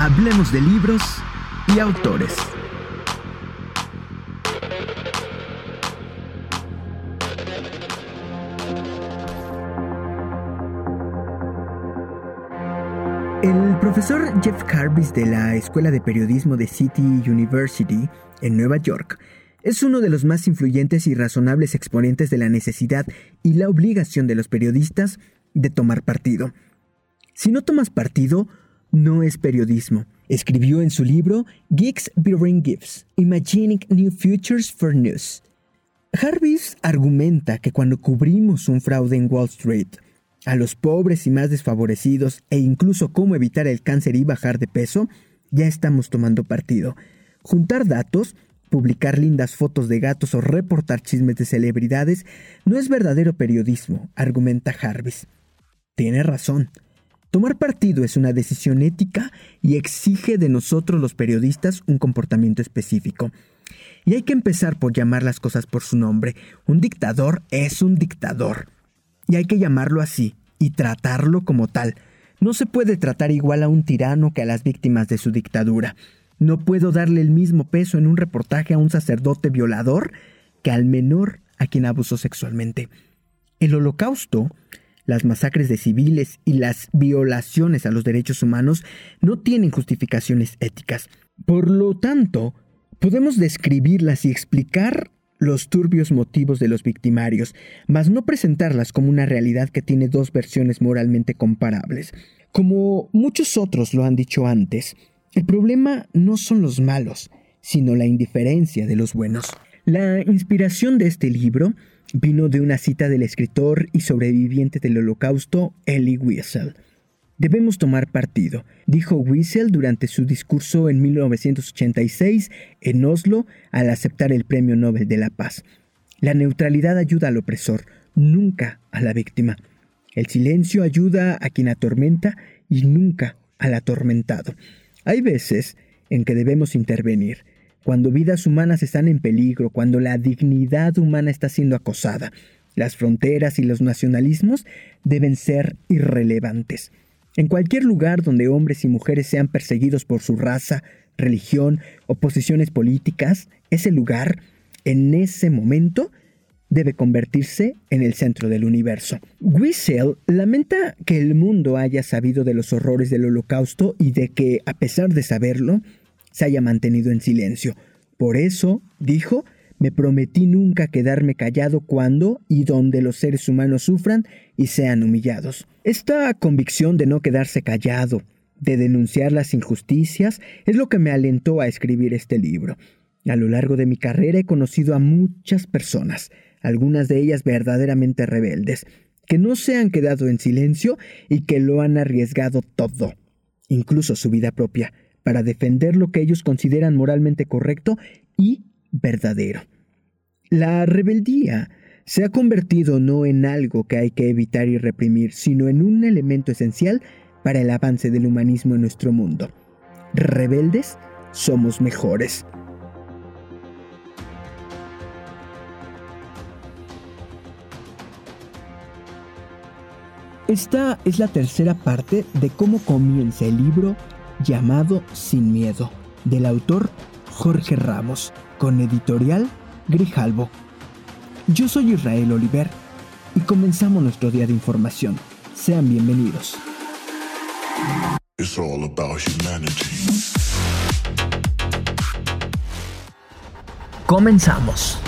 Hablemos de libros y autores. El profesor Jeff Carbis de la Escuela de Periodismo de City University en Nueva York es uno de los más influyentes y razonables exponentes de la necesidad y la obligación de los periodistas de tomar partido. Si no tomas partido, no es periodismo. Escribió en su libro Geeks Bearing Gifts, Imagining New Futures for News. Jarvis argumenta que cuando cubrimos un fraude en Wall Street, a los pobres y más desfavorecidos e incluso cómo evitar el cáncer y bajar de peso, ya estamos tomando partido. Juntar datos, publicar lindas fotos de gatos o reportar chismes de celebridades no es verdadero periodismo, argumenta Jarvis. Tiene razón. Tomar partido es una decisión ética y exige de nosotros los periodistas un comportamiento específico. Y hay que empezar por llamar las cosas por su nombre. Un dictador es un dictador. Y hay que llamarlo así y tratarlo como tal. No se puede tratar igual a un tirano que a las víctimas de su dictadura. No puedo darle el mismo peso en un reportaje a un sacerdote violador que al menor a quien abusó sexualmente. El holocausto, las masacres de civiles y las violaciones a los derechos humanos no tienen justificaciones éticas. Por lo tanto, podemos describirlas y explicar los turbios motivos de los victimarios, mas no presentarlas como una realidad que tiene dos versiones moralmente comparables. Como muchos otros lo han dicho antes, el problema no son los malos, sino la indiferencia de los buenos. La inspiración de este libro vino de una cita del escritor y sobreviviente del holocausto, Elie Wiesel. Debemos tomar partido, dijo Wiesel durante su discurso en 1986 en Oslo al aceptar el Premio Nobel de la Paz. La neutralidad ayuda al opresor, nunca a la víctima. El silencio ayuda a quien atormenta y nunca al atormentado. Hay veces en que debemos intervenir, cuando vidas humanas están en peligro, cuando la dignidad humana está siendo acosada. Las fronteras y los nacionalismos deben ser irrelevantes. En cualquier lugar donde hombres y mujeres sean perseguidos por su raza, religión o posiciones políticas, ese lugar, en ese momento, debe convertirse en el centro del universo. Wiesel lamenta que el mundo haya sabido de los horrores del holocausto y de que, a pesar de saberlo, se haya mantenido en silencio. Por eso, dijo, me prometí nunca quedarme callado cuando y donde los seres humanos sufran y sean humillados. Esta convicción de no quedarse callado, de denunciar las injusticias, es lo que me alentó a escribir este libro. A lo largo de mi carrera he conocido a muchas personas, algunas de ellas verdaderamente rebeldes, que no se han quedado en silencio y que lo han arriesgado todo, incluso su vida propia, para defender lo que ellos consideran moralmente correcto y verdadero. La rebeldía se ha convertido no en algo que hay que evitar y reprimir, sino en un elemento esencial para el avance del humanismo en nuestro mundo. Rebeldes somos mejores. Esta es la tercera parte de cómo comienza el libro llamado Sin Miedo, del autor Jorge Ramos, con editorial Grijalbo. Yo soy Israel Oliver y comenzamos nuestro día de información. Sean bienvenidos. Comenzamos.